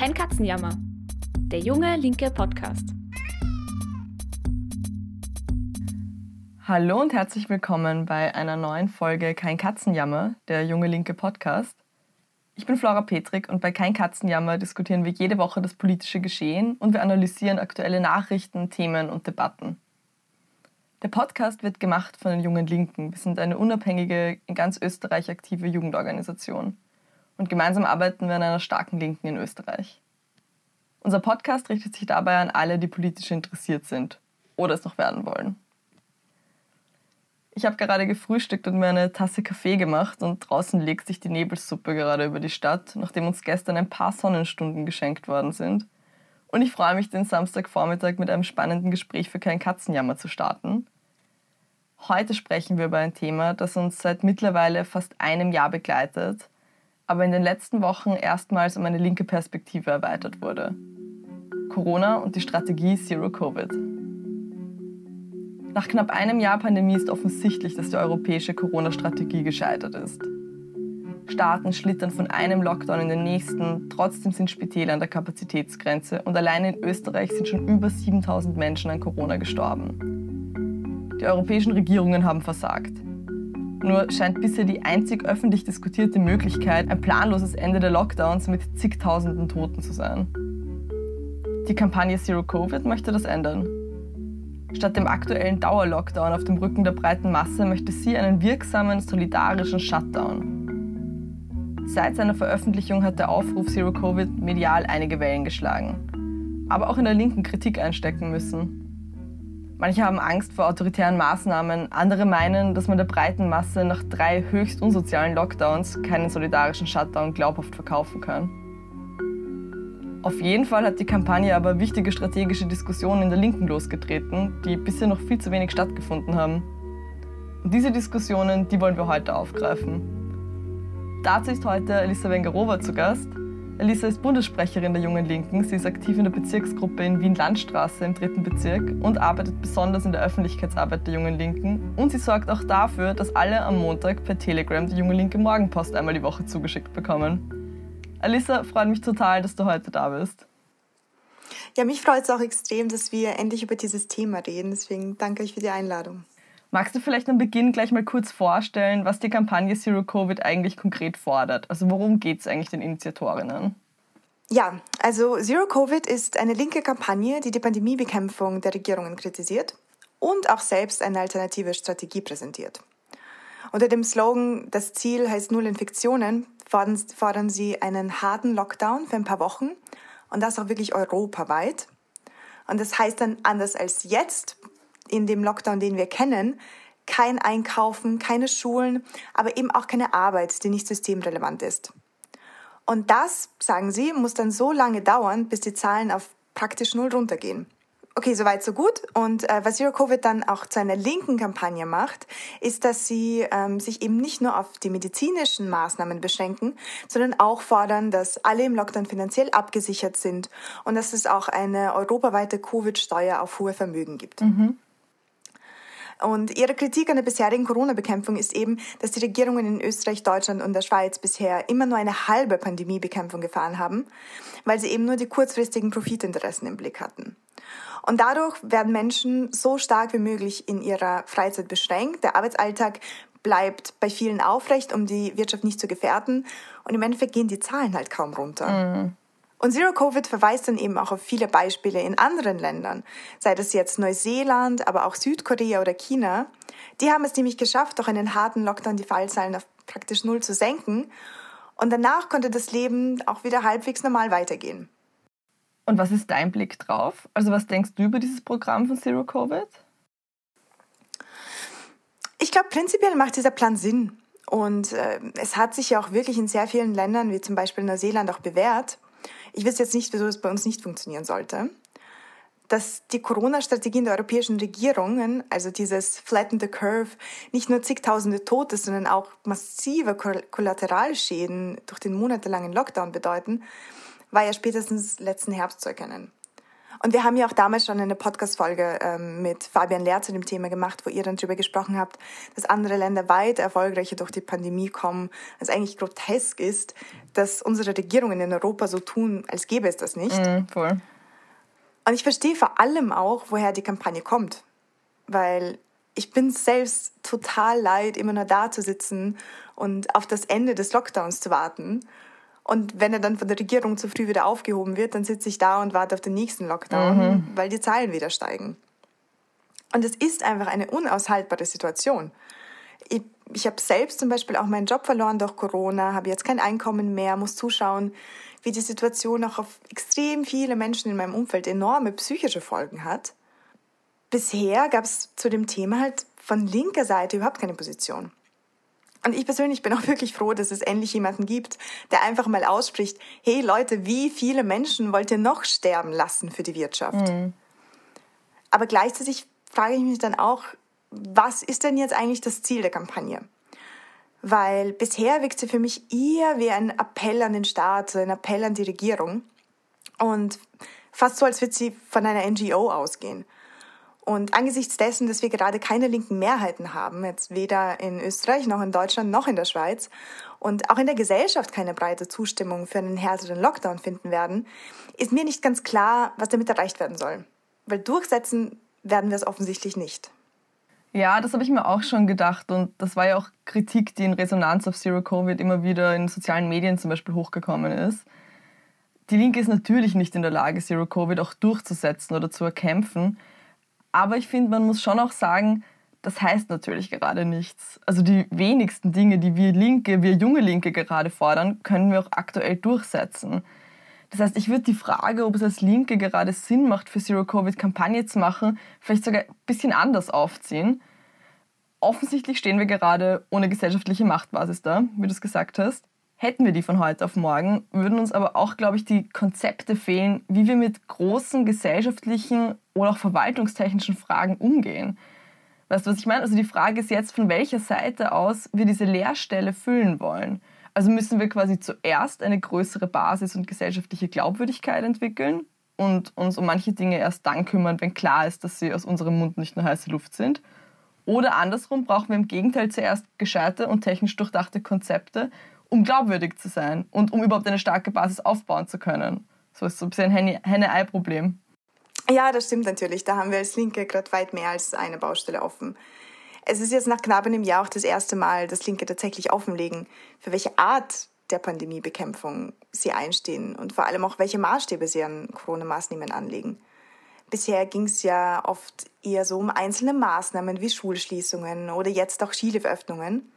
Kein Katzenjammer. Der junge linke Podcast. Hallo und herzlich willkommen bei einer neuen Folge Kein Katzenjammer, der junge linke Podcast. Ich bin Flora Petrik und bei Kein Katzenjammer diskutieren wir jede Woche das politische Geschehen und wir analysieren aktuelle Nachrichten, Themen und Debatten. Der Podcast wird gemacht von den Jungen Linken. Wir sind eine unabhängige, in ganz Österreich aktive Jugendorganisation. Und gemeinsam arbeiten wir an einer starken Linken in Österreich. Unser Podcast richtet sich dabei an alle, die politisch interessiert sind oder es noch werden wollen. Ich habe gerade gefrühstückt und mir eine Tasse Kaffee gemacht und draußen legt sich die Nebelsuppe gerade über die Stadt, nachdem uns gestern ein paar Sonnenstunden geschenkt worden sind – und ich freue mich, den Samstagvormittag mit einem spannenden Gespräch für keinen Katzenjammer zu starten. Heute sprechen wir über ein Thema, das uns seit mittlerweile fast einem Jahr begleitet, aber in den letzten Wochen erstmals um eine linke Perspektive erweitert wurde. Corona und die Strategie Zero Covid. Nach knapp einem Jahr Pandemie ist offensichtlich, dass die europäische Corona-Strategie gescheitert ist. Staaten schlittern von einem Lockdown in den nächsten. Trotzdem sind Spitäler an der Kapazitätsgrenze und allein in Österreich sind schon über 7000 Menschen an Corona gestorben. Die europäischen Regierungen haben versagt. Nur scheint bisher die einzig öffentlich diskutierte Möglichkeit ein planloses Ende der Lockdowns mit zigtausenden Toten zu sein. Die Kampagne Zero Covid möchte das ändern. Statt dem aktuellen Dauerlockdown auf dem Rücken der breiten Masse möchte sie einen wirksamen, solidarischen Shutdown. Seit seiner Veröffentlichung hat der Aufruf Zero Covid medial einige Wellen geschlagen, aber auch in der Linken Kritik einstecken müssen. Manche haben Angst vor autoritären Maßnahmen, andere meinen, dass man der breiten Masse nach drei höchst unsozialen Lockdowns keinen solidarischen Shutdown glaubhaft verkaufen kann. Auf jeden Fall hat die Kampagne aber wichtige strategische Diskussionen in der Linken losgetreten, die bisher noch viel zu wenig stattgefunden haben. Und diese Diskussionen, die wollen wir heute aufgreifen. Dazu ist heute Elisa Wengerova zu Gast. Elisa ist Bundessprecherin der Jungen Linken. Sie ist aktiv in der Bezirksgruppe in Wien-Landstraße im dritten Bezirk und arbeitet besonders in der Öffentlichkeitsarbeit der Jungen Linken. Und sie sorgt auch dafür, dass alle am Montag per Telegram die Junge Linke Morgenpost einmal die Woche zugeschickt bekommen. Alissa, freut mich total, dass du heute da bist. Ja, mich freut es auch extrem, dass wir endlich über dieses Thema reden. Deswegen danke euch für die Einladung. Magst du vielleicht am Beginn gleich mal kurz vorstellen, was die Kampagne Zero Covid eigentlich konkret fordert? Also worum geht es eigentlich den Initiatorinnen? Ja, also Zero Covid ist eine linke Kampagne, die die Pandemiebekämpfung der Regierungen kritisiert und auch selbst eine alternative Strategie präsentiert. Unter dem Slogan Das Ziel heißt Null Infektionen fordern, fordern sie einen harten Lockdown für ein paar Wochen und das auch wirklich europaweit. Und das heißt dann anders als jetzt in dem Lockdown, den wir kennen, kein Einkaufen, keine Schulen, aber eben auch keine Arbeit, die nicht systemrelevant ist. Und das, sagen sie, muss dann so lange dauern, bis die Zahlen auf praktisch null runtergehen. Okay, soweit, so gut. Und äh, was Zero Covid dann auch zu einer linken Kampagne macht, ist, dass sie ähm, sich eben nicht nur auf die medizinischen Maßnahmen beschränken, sondern auch fordern, dass alle im Lockdown finanziell abgesichert sind und dass es auch eine europaweite Covid-Steuer auf hohe Vermögen gibt. Mhm. Und ihre Kritik an der bisherigen Corona-Bekämpfung ist eben, dass die Regierungen in Österreich, Deutschland und der Schweiz bisher immer nur eine halbe Pandemiebekämpfung gefahren haben, weil sie eben nur die kurzfristigen Profitinteressen im Blick hatten. Und dadurch werden Menschen so stark wie möglich in ihrer Freizeit beschränkt. Der Arbeitsalltag bleibt bei vielen aufrecht, um die Wirtschaft nicht zu gefährden. Und im Endeffekt gehen die Zahlen halt kaum runter. Mhm. Und Zero Covid verweist dann eben auch auf viele Beispiele in anderen Ländern, sei das jetzt Neuseeland, aber auch Südkorea oder China. Die haben es nämlich geschafft, durch einen harten Lockdown die Fallzahlen auf praktisch null zu senken. Und danach konnte das Leben auch wieder halbwegs normal weitergehen. Und was ist dein Blick drauf? Also was denkst du über dieses Programm von Zero Covid? Ich glaube, prinzipiell macht dieser Plan Sinn. Und äh, es hat sich ja auch wirklich in sehr vielen Ländern, wie zum Beispiel Neuseeland, auch bewährt. Ich weiß jetzt nicht, wieso es bei uns nicht funktionieren sollte. Dass die Corona-Strategien der europäischen Regierungen, also dieses Flatten the Curve, nicht nur zigtausende Tote, sondern auch massive Kollateralschäden durch den monatelangen Lockdown bedeuten, war ja spätestens letzten Herbst zu erkennen. Und wir haben ja auch damals schon eine Podcast-Folge ähm, mit Fabian Lehr zu dem Thema gemacht, wo ihr dann darüber gesprochen habt, dass andere Länder weit erfolgreicher durch die Pandemie kommen, als eigentlich grotesk ist, dass unsere Regierungen in Europa so tun, als gäbe es das nicht. Mm, voll. Und ich verstehe vor allem auch, woher die Kampagne kommt. Weil ich bin selbst total leid, immer nur da zu sitzen und auf das Ende des Lockdowns zu warten und wenn er dann von der Regierung zu früh wieder aufgehoben wird, dann sitze ich da und warte auf den nächsten Lockdown, mhm. weil die Zahlen wieder steigen. Und es ist einfach eine unaushaltbare Situation. Ich, ich habe selbst zum Beispiel auch meinen Job verloren durch Corona, habe jetzt kein Einkommen mehr, muss zuschauen, wie die Situation auch auf extrem viele Menschen in meinem Umfeld enorme psychische Folgen hat. Bisher gab es zu dem Thema halt von linker Seite überhaupt keine Position. Und ich persönlich bin auch wirklich froh, dass es endlich jemanden gibt, der einfach mal ausspricht, hey Leute, wie viele Menschen wollt ihr noch sterben lassen für die Wirtschaft? Mhm. Aber gleichzeitig frage ich mich dann auch, was ist denn jetzt eigentlich das Ziel der Kampagne? Weil bisher wirkt sie für mich eher wie ein Appell an den Staat, ein Appell an die Regierung. Und fast so, als würde sie von einer NGO ausgehen. Und angesichts dessen, dass wir gerade keine linken Mehrheiten haben, jetzt weder in Österreich noch in Deutschland noch in der Schweiz und auch in der Gesellschaft keine breite Zustimmung für einen härteren Lockdown finden werden, ist mir nicht ganz klar, was damit erreicht werden soll. Weil durchsetzen werden wir es offensichtlich nicht. Ja, das habe ich mir auch schon gedacht und das war ja auch Kritik, die in Resonanz auf Zero Covid immer wieder in sozialen Medien zum Beispiel hochgekommen ist. Die Linke ist natürlich nicht in der Lage, Zero Covid auch durchzusetzen oder zu erkämpfen. Aber ich finde, man muss schon auch sagen, das heißt natürlich gerade nichts. Also die wenigsten Dinge, die wir Linke, wir junge Linke gerade fordern, können wir auch aktuell durchsetzen. Das heißt, ich würde die Frage, ob es als Linke gerade Sinn macht, für Zero-Covid-Kampagne zu machen, vielleicht sogar ein bisschen anders aufziehen. Offensichtlich stehen wir gerade ohne gesellschaftliche Machtbasis da, wie du es gesagt hast. Hätten wir die von heute auf morgen, würden uns aber auch, glaube ich, die Konzepte fehlen, wie wir mit großen gesellschaftlichen oder auch verwaltungstechnischen Fragen umgehen. Weißt du, was ich meine? Also die Frage ist jetzt, von welcher Seite aus wir diese Leerstelle füllen wollen. Also müssen wir quasi zuerst eine größere Basis und gesellschaftliche Glaubwürdigkeit entwickeln und uns um manche Dinge erst dann kümmern, wenn klar ist, dass sie aus unserem Mund nicht nur heiße Luft sind. Oder andersrum brauchen wir im Gegenteil zuerst gescheite und technisch durchdachte Konzepte um glaubwürdig zu sein und um überhaupt eine starke Basis aufbauen zu können. So ist so ein bisschen ein Henne-Ei-Problem. Ja, das stimmt natürlich. Da haben wir als Linke gerade weit mehr als eine Baustelle offen. Es ist jetzt nach knapp einem Jahr auch das erste Mal, dass Linke tatsächlich offenlegen, für welche Art der Pandemiebekämpfung sie einstehen und vor allem auch, welche Maßstäbe sie an Corona-Maßnahmen anlegen. Bisher ging es ja oft eher so um einzelne Maßnahmen wie Schulschließungen oder jetzt auch Skiliftöffnungen.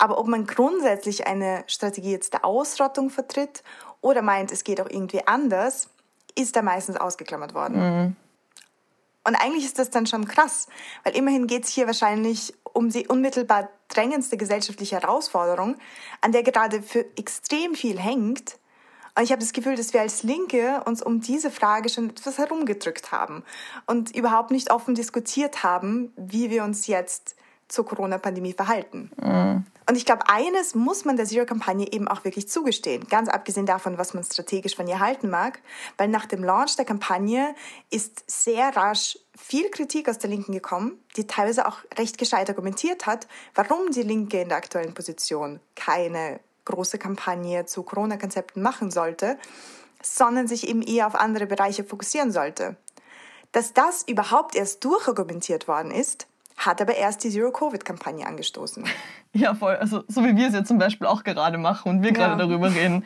Aber ob man grundsätzlich eine Strategie jetzt der Ausrottung vertritt oder meint, es geht auch irgendwie anders, ist da meistens ausgeklammert worden. Mhm. Und eigentlich ist das dann schon krass, weil immerhin geht es hier wahrscheinlich um die unmittelbar drängendste gesellschaftliche Herausforderung, an der gerade für extrem viel hängt. Und ich habe das Gefühl, dass wir als Linke uns um diese Frage schon etwas herumgedrückt haben und überhaupt nicht offen diskutiert haben, wie wir uns jetzt zur Corona-Pandemie verhalten. Mhm. Und ich glaube, eines muss man der Zero-Kampagne eben auch wirklich zugestehen, ganz abgesehen davon, was man strategisch von ihr halten mag, weil nach dem Launch der Kampagne ist sehr rasch viel Kritik aus der Linken gekommen, die teilweise auch recht gescheit argumentiert hat, warum die Linke in der aktuellen Position keine große Kampagne zu Corona-Konzepten machen sollte, sondern sich eben eher auf andere Bereiche fokussieren sollte. Dass das überhaupt erst durchargumentiert worden ist, hat aber erst die Zero-Covid-Kampagne angestoßen. Ja, voll. Also so wie wir es ja zum Beispiel auch gerade machen und wir gerade ja. darüber reden.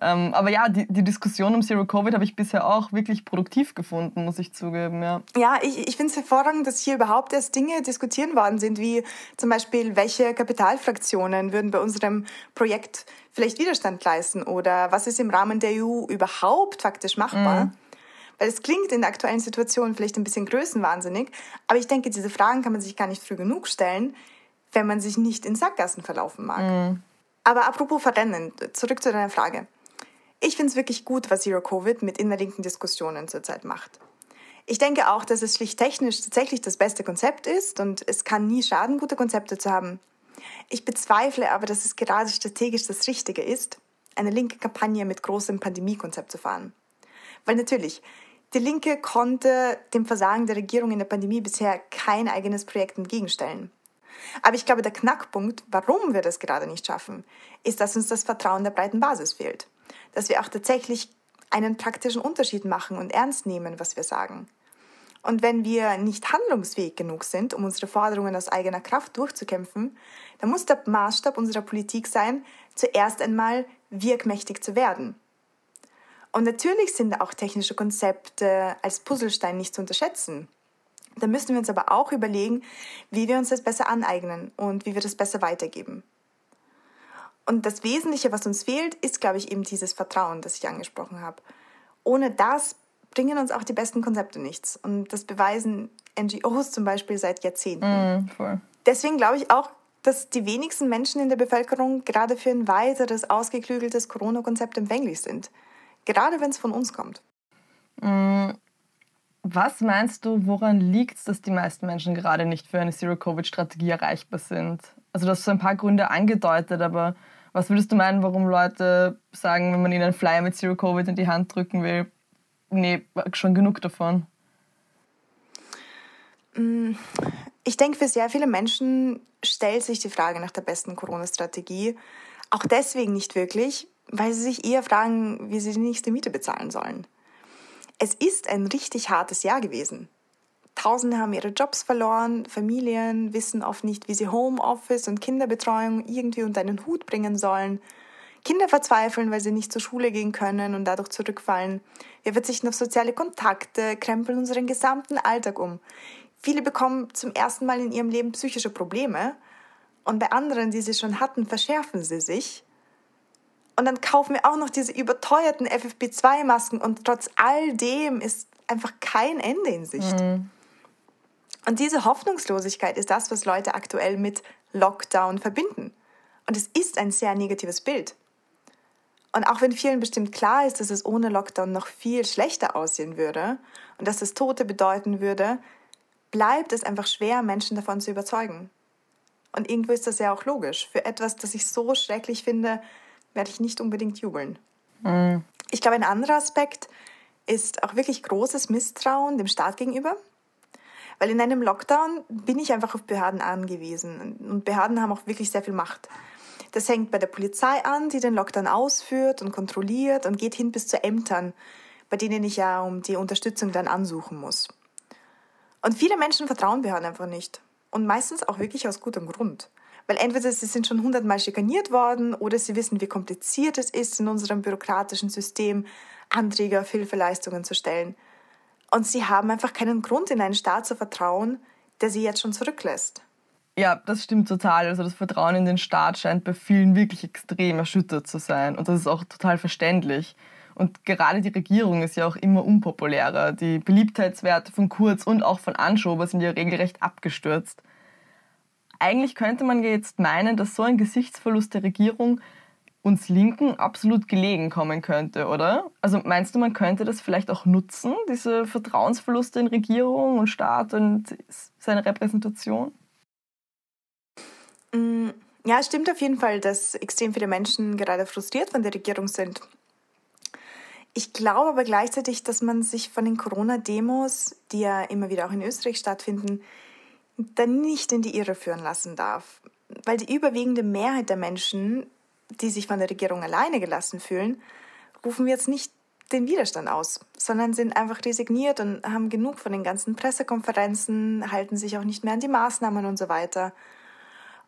Ähm, aber ja, die, die Diskussion um Zero-Covid habe ich bisher auch wirklich produktiv gefunden, muss ich zugeben. Ja, ja ich, ich finde es hervorragend, dass hier überhaupt erst Dinge diskutiert worden sind, wie zum Beispiel, welche Kapitalfraktionen würden bei unserem Projekt vielleicht Widerstand leisten oder was ist im Rahmen der EU überhaupt faktisch machbar. Mhm. Es klingt in der aktuellen Situation vielleicht ein bisschen größenwahnsinnig, aber ich denke, diese Fragen kann man sich gar nicht früh genug stellen, wenn man sich nicht in Sackgassen verlaufen mag. Mhm. Aber apropos Verrennen, zurück zu deiner Frage. Ich finde es wirklich gut, was Zero Covid mit innerlinken Diskussionen zurzeit macht. Ich denke auch, dass es schlicht technisch tatsächlich das beste Konzept ist und es kann nie schaden, gute Konzepte zu haben. Ich bezweifle aber, dass es gerade strategisch das Richtige ist, eine linke Kampagne mit großem Pandemiekonzept zu fahren. Weil natürlich, Die Linke konnte dem Versagen der Regierung in der Pandemie bisher kein eigenes Projekt entgegenstellen. Aber ich glaube, der Knackpunkt, warum wir das gerade nicht schaffen, ist, dass uns das Vertrauen der breiten Basis fehlt. Dass wir auch tatsächlich einen praktischen Unterschied machen und ernst nehmen, was wir sagen. Und wenn wir nicht handlungsfähig genug sind, um unsere Forderungen aus eigener Kraft durchzukämpfen, dann muss der Maßstab unserer Politik sein, zuerst einmal wirkmächtig zu werden. Und natürlich sind auch technische Konzepte als Puzzlestein nicht zu unterschätzen. Da müssen wir uns aber auch überlegen, wie wir uns das besser aneignen und wie wir das besser weitergeben. Und das Wesentliche, was uns fehlt, ist, glaube ich, eben dieses Vertrauen, das ich angesprochen habe. Ohne das bringen uns auch die besten Konzepte nichts. Und das beweisen NGOs zum Beispiel seit Jahrzehnten. Mm, Deswegen glaube ich auch, dass die wenigsten Menschen in der Bevölkerung gerade für ein weiteres, ausgeklügeltes Corona-Konzept empfänglich sind. Gerade wenn es von uns kommt. Mm, was meinst du, woran liegt es, dass die meisten Menschen gerade nicht für eine Zero-Covid-Strategie erreichbar sind? Also du hast so ein paar Gründe angedeutet, aber was würdest du meinen, warum Leute sagen, wenn man ihnen einen Flyer mit Zero-Covid in die Hand drücken will, nee, schon genug davon? Mm, ich denke, für sehr viele Menschen stellt sich die Frage nach der besten Corona-Strategie auch deswegen nicht wirklich, weil sie sich eher fragen, wie sie die nächste Miete bezahlen sollen. Es ist ein richtig hartes Jahr gewesen. Tausende haben ihre Jobs verloren, Familien wissen oft nicht, wie sie Homeoffice und Kinderbetreuung irgendwie unter einen Hut bringen sollen. Kinder verzweifeln, weil sie nicht zur Schule gehen können und dadurch zurückfallen. Wir verzichten auf soziale Kontakte, krempeln unseren gesamten Alltag um. Viele bekommen zum ersten Mal in ihrem Leben psychische Probleme und bei anderen, die sie schon hatten, verschärfen sie sich. Und dann kaufen wir auch noch diese überteuerten FFP2-Masken und trotz all dem ist einfach kein Ende in Sicht. Mhm. Und diese Hoffnungslosigkeit ist das, was Leute aktuell mit Lockdown verbinden. Und es ist ein sehr negatives Bild. Und auch wenn vielen bestimmt klar ist, dass es ohne Lockdown noch viel schlechter aussehen würde und dass es Tote bedeuten würde, bleibt es einfach schwer, Menschen davon zu überzeugen. Und irgendwo ist das ja auch logisch. Für etwas, das ich so schrecklich finde, werde ich nicht unbedingt jubeln. Mhm. Ich glaube, ein anderer Aspekt ist auch wirklich großes Misstrauen dem Staat gegenüber. Weil in einem Lockdown bin ich einfach auf Behörden angewiesen. Und Behörden haben auch wirklich sehr viel Macht. Das hängt bei der Polizei an, die den Lockdown ausführt und kontrolliert und geht hin bis zu Ämtern, bei denen ich ja um die Unterstützung dann ansuchen muss. Und viele Menschen vertrauen Behörden einfach nicht. Und meistens auch wirklich aus gutem Grund. Weil entweder sie sind schon hundertmal schikaniert worden oder sie wissen, wie kompliziert es ist, in unserem bürokratischen System Anträge auf Hilfeleistungen zu stellen. Und sie haben einfach keinen Grund, in einen Staat zu vertrauen, der sie jetzt schon zurücklässt. Ja, das stimmt total. Also das Vertrauen in den Staat scheint bei vielen wirklich extrem erschüttert zu sein. Und das ist auch total verständlich. Und gerade die Regierung ist ja auch immer unpopulärer. Die Beliebtheitswerte von Kurz und auch von Anschober sind ja regelrecht abgestürzt eigentlich könnte man jetzt meinen, dass so ein Gesichtsverlust der Regierung uns Linken absolut gelegen kommen könnte, oder? Also meinst du, man könnte das vielleicht auch nutzen, diese Vertrauensverluste in Regierung und Staat und seine Repräsentation? Mm, ja, es stimmt auf jeden Fall, dass extrem viele Menschen gerade frustriert von der Regierung sind. Ich glaube aber gleichzeitig, dass man sich von den Corona-Demos, die ja immer wieder auch in Österreich stattfinden, dann nicht in die Irre führen lassen darf. Weil die überwiegende Mehrheit der Menschen, die sich von der Regierung alleine gelassen fühlen, rufen jetzt nicht den Widerstand aus, sondern sind einfach resigniert und haben genug von den ganzen Pressekonferenzen, halten sich auch nicht mehr an die Maßnahmen und so weiter.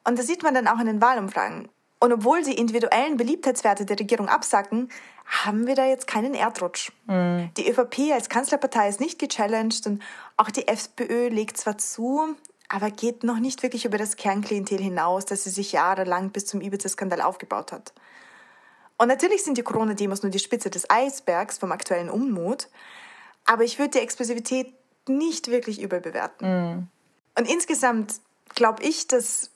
Und das sieht man dann auch in den Wahlumfragen. Und obwohl die individuellen Beliebtheitswerte der Regierung absacken, haben wir da jetzt keinen Erdrutsch. Mhm. Die ÖVP als Kanzlerpartei ist nicht gechallenged und auch die FPÖ legt zwar zu, aber geht noch nicht wirklich über das Kernklientel hinaus, das sie sich jahrelang bis zum Ibiza-Skandal aufgebaut hat. Und natürlich sind die Corona-Demos nur die Spitze des Eisbergs vom aktuellen Unmut, aber ich würde die Explosivität nicht wirklich überbewerten. Mm. Und insgesamt glaube ich, dass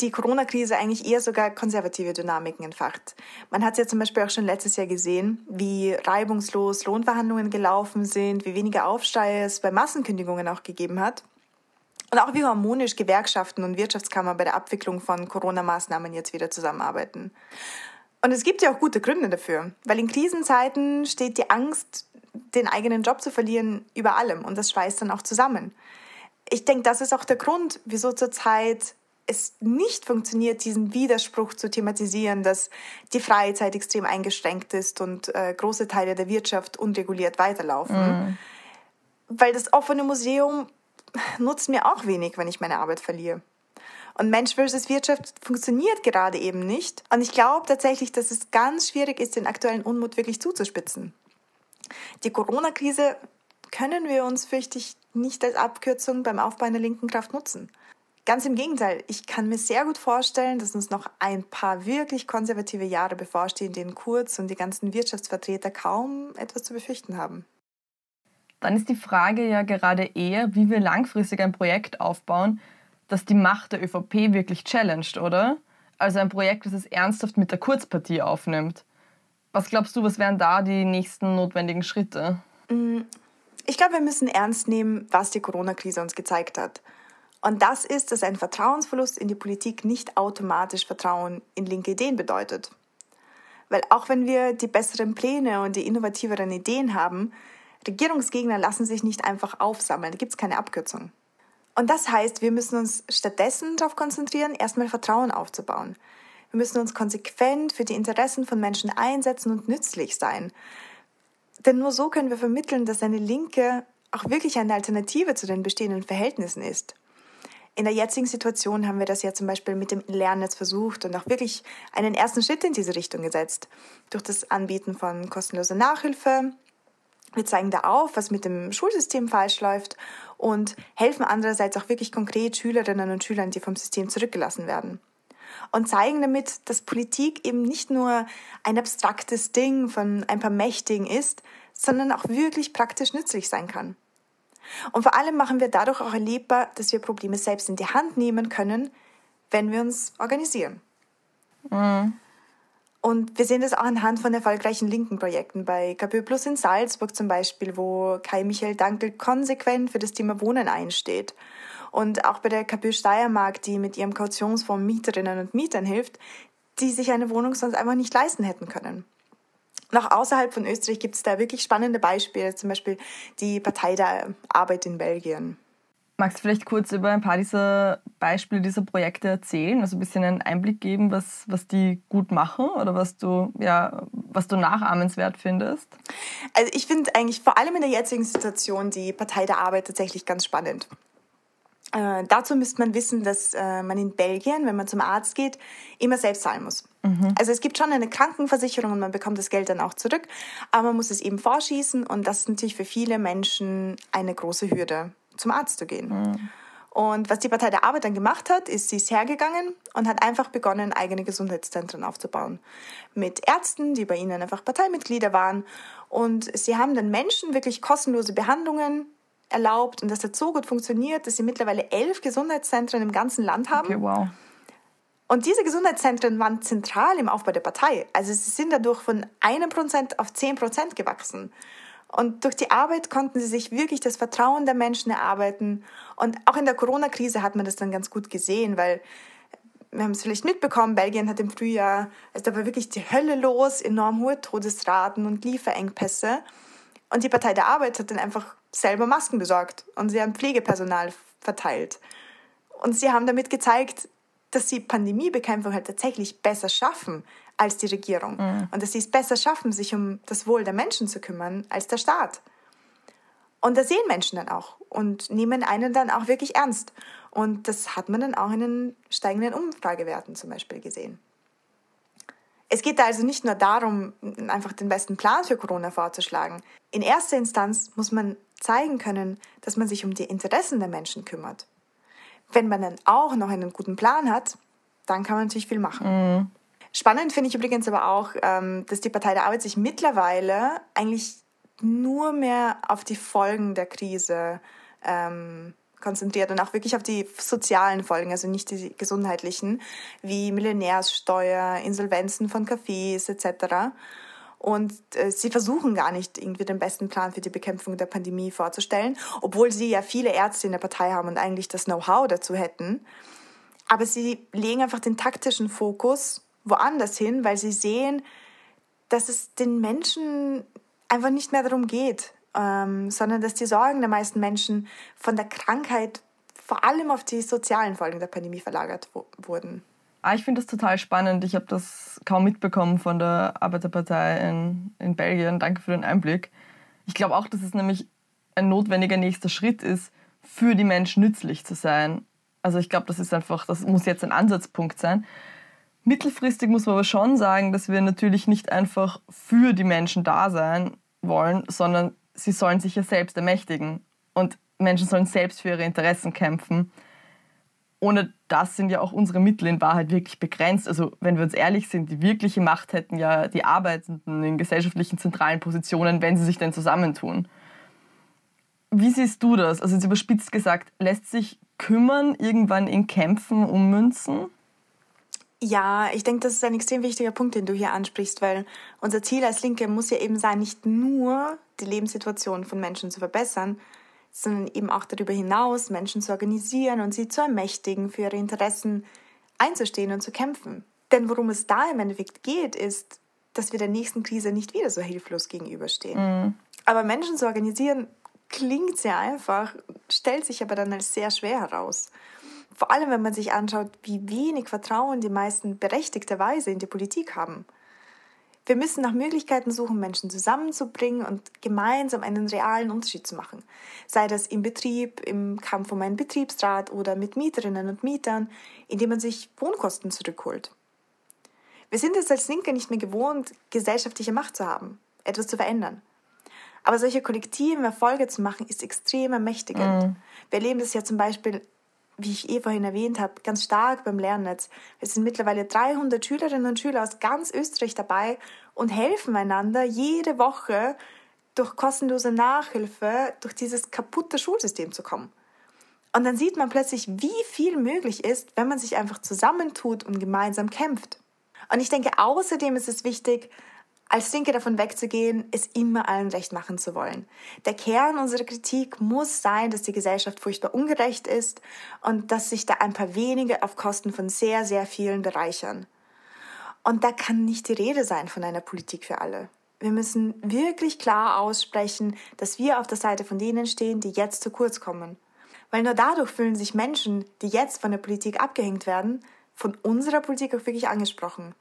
die Corona-Krise eigentlich eher sogar konservative Dynamiken entfacht. Man hat es ja zum Beispiel auch schon letztes Jahr gesehen, wie reibungslos Lohnverhandlungen gelaufen sind, wie weniger Aufschrei es bei Massenkündigungen auch gegeben hat. Und auch wie harmonisch Gewerkschaften und Wirtschaftskammer bei der Abwicklung von Corona-Maßnahmen jetzt wieder zusammenarbeiten. Und es gibt ja auch gute Gründe dafür, weil in Krisenzeiten steht die Angst den eigenen Job zu verlieren über allem und das schweißt dann auch zusammen. Ich denke, das ist auch der Grund, wieso zurzeit es nicht funktioniert, diesen Widerspruch zu thematisieren, dass die Freizeit extrem eingeschränkt ist und äh, große Teile der Wirtschaft unreguliert weiterlaufen. Mm. Weil das offene Museum nutzt mir auch wenig, wenn ich meine Arbeit verliere. Und Mensch versus Wirtschaft funktioniert gerade eben nicht. Und ich glaube tatsächlich, dass es ganz schwierig ist, den aktuellen Unmut wirklich zuzuspitzen. Die Corona-Krise können wir uns, fürchte ich, nicht als Abkürzung beim Aufbau einer linken Kraft nutzen. Ganz im Gegenteil, ich kann mir sehr gut vorstellen, dass uns noch ein paar wirklich konservative Jahre bevorstehen, denen Kurz und die ganzen Wirtschaftsvertreter kaum etwas zu befürchten haben. Dann ist die Frage ja gerade eher, wie wir langfristig ein Projekt aufbauen, das die Macht der ÖVP wirklich challenged, oder? Also ein Projekt, das es ernsthaft mit der Kurzpartie aufnimmt. Was glaubst du, was wären da die nächsten notwendigen Schritte? Mm, ich glaube, wir müssen ernst nehmen, was die Corona-Krise uns gezeigt hat. Und das ist, dass ein Vertrauensverlust in die Politik nicht automatisch Vertrauen in linke Ideen bedeutet. Weil auch wenn wir die besseren Pläne und die innovativeren Ideen haben, Regierungsgegner lassen sich nicht einfach aufsammeln, da gibt es keine Abkürzung. Und das heißt, wir müssen uns stattdessen darauf konzentrieren, erstmal Vertrauen aufzubauen. Wir müssen uns konsequent für die Interessen von Menschen einsetzen und nützlich sein. Denn nur so können wir vermitteln, dass eine Linke auch wirklich eine Alternative zu den bestehenden Verhältnissen ist. In der jetzigen Situation haben wir das ja zum Beispiel mit dem Lernnetz versucht und auch wirklich einen ersten Schritt in diese Richtung gesetzt. Durch das Anbieten von kostenloser Nachhilfe. Wir zeigen da auf, was mit dem Schulsystem falsch läuft und helfen andererseits auch wirklich konkret Schülerinnen und Schülern, die vom System zurückgelassen werden. Und zeigen damit, dass Politik eben nicht nur ein abstraktes Ding von ein paar Mächtigen ist, sondern auch wirklich praktisch nützlich sein kann. Und vor allem machen wir dadurch auch erlebbar, dass wir Probleme selbst in die Hand nehmen können, wenn wir uns organisieren. Mhm. Und wir sehen das auch anhand von erfolgreichen linken Projekten bei KPÖ Plus in Salzburg zum Beispiel, wo Kai Michael Dankel konsequent für das Thema Wohnen einsteht. Und auch bei der KPÖ Steiermark, die mit ihrem Kautionsfonds Mieterinnen und Mietern hilft, die sich eine Wohnung sonst einfach nicht leisten hätten können. Noch außerhalb von Österreich gibt es da wirklich spannende Beispiele, zum Beispiel die Partei der Arbeit in Belgien. Magst du vielleicht kurz über ein paar dieser Beispiele dieser Projekte erzählen, also ein bisschen einen Einblick geben, was, was die gut machen oder was du, ja, was du nachahmenswert findest? Also ich finde eigentlich vor allem in der jetzigen Situation die Partei der Arbeit tatsächlich ganz spannend. Äh, dazu müsste man wissen, dass äh, man in Belgien, wenn man zum Arzt geht, immer selbst zahlen muss. Mhm. Also es gibt schon eine Krankenversicherung und man bekommt das Geld dann auch zurück, aber man muss es eben vorschießen und das ist natürlich für viele Menschen eine große Hürde, zum Arzt zu gehen. Mhm. Und was die Partei der Arbeit dann gemacht hat, ist, sie ist hergegangen und hat einfach begonnen, eigene Gesundheitszentren aufzubauen. Mit Ärzten, die bei ihnen einfach Parteimitglieder waren. Und sie haben dann Menschen wirklich kostenlose Behandlungen erlaubt und das hat so gut funktioniert, dass sie mittlerweile elf Gesundheitszentren im ganzen Land haben. Okay, wow. Und diese Gesundheitszentren waren zentral im Aufbau der Partei. Also sie sind dadurch von einem Prozent auf zehn Prozent gewachsen. Und durch die Arbeit konnten sie sich wirklich das Vertrauen der Menschen erarbeiten. Und auch in der Corona-Krise hat man das dann ganz gut gesehen, weil wir haben es vielleicht mitbekommen, Belgien hat im Frühjahr, also da war wirklich die Hölle los, enorm hohe Todesraten und Lieferengpässe. Und die Partei der Arbeit hat dann einfach selber Masken besorgt und sie haben Pflegepersonal verteilt. Und sie haben damit gezeigt, dass sie Pandemiebekämpfung halt tatsächlich besser schaffen als die Regierung. Mhm. Und dass sie es besser schaffen, sich um das Wohl der Menschen zu kümmern, als der Staat. Und das sehen Menschen dann auch und nehmen einen dann auch wirklich ernst. Und das hat man dann auch in den steigenden Umfragewerten zum Beispiel gesehen. Es geht da also nicht nur darum, einfach den besten Plan für Corona vorzuschlagen. In erster Instanz muss man zeigen können, dass man sich um die Interessen der Menschen kümmert. Wenn man dann auch noch einen guten Plan hat, dann kann man natürlich viel machen. Mhm. Spannend finde ich übrigens aber auch, ähm, dass die Partei der Arbeit sich mittlerweile eigentlich nur mehr auf die Folgen der Krise ähm, konzentriert und auch wirklich auf die sozialen Folgen, also nicht die gesundheitlichen, wie Millionärssteuer, Insolvenzen von Cafés etc. Und äh, sie versuchen gar nicht irgendwie den besten Plan für die Bekämpfung der Pandemie vorzustellen, obwohl sie ja viele Ärzte in der Partei haben und eigentlich das Know-how dazu hätten. Aber sie legen einfach den taktischen Fokus woanders hin, weil sie sehen, dass es den Menschen einfach nicht mehr darum geht, ähm, sondern dass die Sorgen der meisten Menschen von der Krankheit vor allem auf die sozialen Folgen der Pandemie verlagert wurden. Ah, ich finde das total spannend. Ich habe das kaum mitbekommen von der Arbeiterpartei in, in Belgien. Danke für den Einblick. Ich glaube auch, dass es nämlich ein notwendiger nächster Schritt ist, für die Menschen nützlich zu sein. Also ich glaube, das ist einfach, das muss jetzt ein Ansatzpunkt sein. Mittelfristig muss man aber schon sagen, dass wir natürlich nicht einfach für die Menschen da sein wollen, sondern sie sollen sich ja selbst ermächtigen. Und Menschen sollen selbst für ihre Interessen kämpfen. Ohne das sind ja auch unsere Mittel in Wahrheit wirklich begrenzt. Also wenn wir uns ehrlich sind, die wirkliche Macht hätten ja die Arbeitenden in gesellschaftlichen zentralen Positionen, wenn sie sich denn zusammentun. Wie siehst du das? Also jetzt überspitzt gesagt, lässt sich kümmern irgendwann in Kämpfen ummünzen? Ja, ich denke, das ist ein extrem wichtiger Punkt, den du hier ansprichst, weil unser Ziel als Linke muss ja eben sein, nicht nur die Lebenssituation von Menschen zu verbessern, sondern eben auch darüber hinaus Menschen zu organisieren und sie zu ermächtigen, für ihre Interessen einzustehen und zu kämpfen. Denn worum es da im Endeffekt geht, ist, dass wir der nächsten Krise nicht wieder so hilflos gegenüberstehen. Mhm. Aber Menschen zu organisieren klingt sehr einfach, stellt sich aber dann als sehr schwer heraus. Vor allem, wenn man sich anschaut, wie wenig Vertrauen die meisten berechtigterweise in die Politik haben. Wir müssen nach Möglichkeiten suchen, Menschen zusammenzubringen und gemeinsam einen realen Unterschied zu machen. Sei das im Betrieb, im Kampf um einen Betriebsrat oder mit Mieterinnen und Mietern, indem man sich Wohnkosten zurückholt. Wir sind es als Linke nicht mehr gewohnt, gesellschaftliche Macht zu haben, etwas zu verändern. Aber solche kollektiven Erfolge zu machen, ist extrem ermächtigend. Mm. Wir erleben das ja zum Beispiel wie ich eh vorhin erwähnt habe, ganz stark beim Lernnetz. Es sind mittlerweile 300 Schülerinnen und Schüler aus ganz Österreich dabei und helfen einander jede Woche durch kostenlose Nachhilfe durch dieses kaputte Schulsystem zu kommen. Und dann sieht man plötzlich, wie viel möglich ist, wenn man sich einfach zusammentut und gemeinsam kämpft. Und ich denke, außerdem ist es wichtig, als Linke davon wegzugehen, es immer allen recht machen zu wollen. Der Kern unserer Kritik muss sein, dass die Gesellschaft furchtbar ungerecht ist und dass sich da ein paar wenige auf Kosten von sehr, sehr vielen bereichern. Und da kann nicht die Rede sein von einer Politik für alle. Wir müssen wirklich klar aussprechen, dass wir auf der Seite von denen stehen, die jetzt zu kurz kommen. Weil nur dadurch fühlen sich Menschen, die jetzt von der Politik abgehängt werden, von unserer Politik auch wirklich angesprochen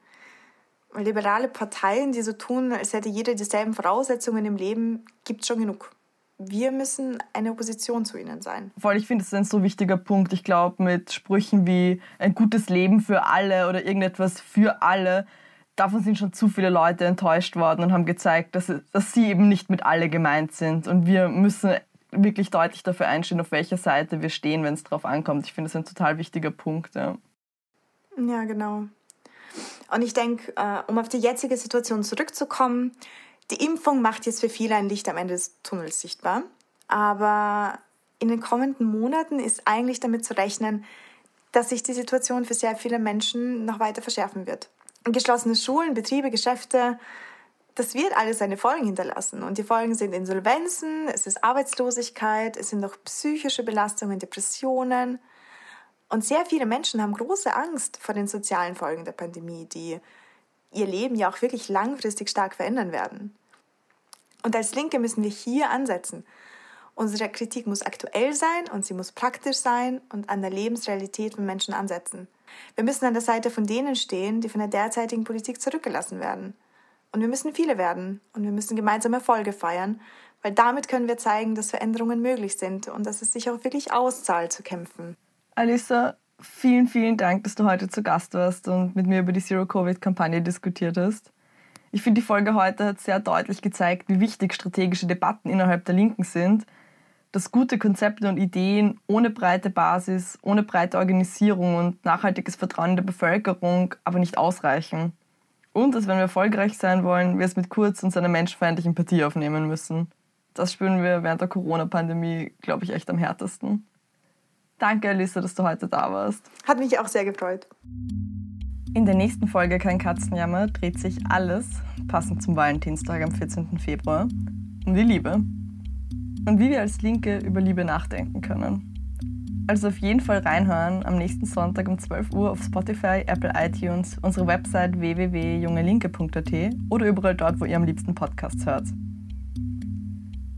liberale Parteien, die so tun, als hätte jeder dieselben Voraussetzungen im Leben, gibt es schon genug. Wir müssen eine Opposition zu ihnen sein. Voll, ich finde, das ist ein so wichtiger Punkt. Ich glaube, mit Sprüchen wie ein gutes Leben für alle oder irgendetwas für alle, davon sind schon zu viele Leute enttäuscht worden und haben gezeigt, dass, dass sie eben nicht mit alle gemeint sind. Und wir müssen wirklich deutlich dafür einstehen, auf welcher Seite wir stehen, wenn es darauf ankommt. Ich finde, das ist ein total wichtiger Punkt. Ja, ja genau. Und ich denke, äh, um auf die jetzige Situation zurückzukommen, die Impfung macht jetzt für viele ein Licht am Ende des Tunnels sichtbar. Aber in den kommenden Monaten ist eigentlich damit zu rechnen, dass sich die Situation für sehr viele Menschen noch weiter verschärfen wird. Geschlossene Schulen, Betriebe, Geschäfte, das wird alles seine Folgen hinterlassen. Und die Folgen sind Insolvenzen, es ist Arbeitslosigkeit, es sind auch psychische Belastungen, Depressionen. Und sehr viele Menschen haben große Angst vor den sozialen Folgen der Pandemie, die ihr Leben ja auch wirklich langfristig stark verändern werden. Und als Linke müssen wir hier ansetzen. Unsere Kritik muss aktuell sein und sie muss praktisch sein und an der Lebensrealität von Menschen ansetzen. Wir müssen an der Seite von denen stehen, die von der derzeitigen Politik zurückgelassen werden. Und wir müssen viele werden und wir müssen gemeinsam Erfolge feiern, weil damit können wir zeigen, dass Veränderungen möglich sind und dass es sich auch wirklich auszahlt zu kämpfen. Alissa, vielen, vielen Dank, dass du heute zu Gast warst und mit mir über die Zero-Covid-Kampagne diskutiert hast. Ich finde, die Folge heute hat sehr deutlich gezeigt, wie wichtig strategische Debatten innerhalb der Linken sind, dass gute Konzepte und Ideen ohne breite Basis, ohne breite Organisierung und nachhaltiges Vertrauen in der Bevölkerung aber nicht ausreichen. Und dass, wenn wir erfolgreich sein wollen, wir es mit Kurz und seiner menschenfeindlichen Partie aufnehmen müssen. Das spüren wir während der Corona-Pandemie, glaube ich, echt am härtesten. Danke, Alissa, dass du heute da warst. Hat mich auch sehr gefreut. In der nächsten Folge Kein Katzenjammer dreht sich alles, passend zum Valentinstag am 14. Februar, um die Liebe. Und wie wir als Linke über Liebe nachdenken können. Also auf jeden Fall reinhören am nächsten Sonntag um 12 Uhr auf Spotify, Apple iTunes, unsere Website www.jungelinke.at oder überall dort, wo ihr am liebsten Podcasts hört.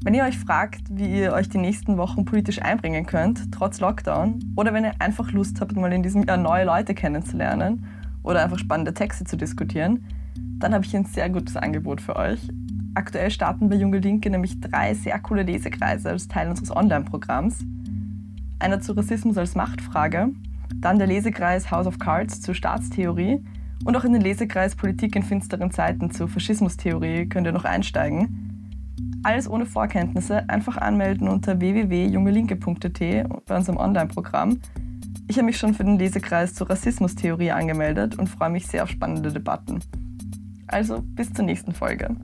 Wenn ihr euch fragt, wie ihr euch die nächsten Wochen politisch einbringen könnt, trotz Lockdown, oder wenn ihr einfach Lust habt, mal in diesem Jahr neue Leute kennenzulernen oder einfach spannende Texte zu diskutieren, dann habe ich ein sehr gutes Angebot für euch. Aktuell starten bei Junge Linke nämlich drei sehr coole Lesekreise als Teil unseres Online-Programms. Einer zu Rassismus als Machtfrage, dann der Lesekreis House of Cards zur Staatstheorie und auch in den Lesekreis Politik in finsteren Zeiten zur Faschismustheorie könnt ihr noch einsteigen. Alles ohne Vorkenntnisse, einfach anmelden unter www.jungelinke.at bei unserem Online-Programm. Ich habe mich schon für den Lesekreis zur Rassismustheorie angemeldet und freue mich sehr auf spannende Debatten. Also bis zur nächsten Folge.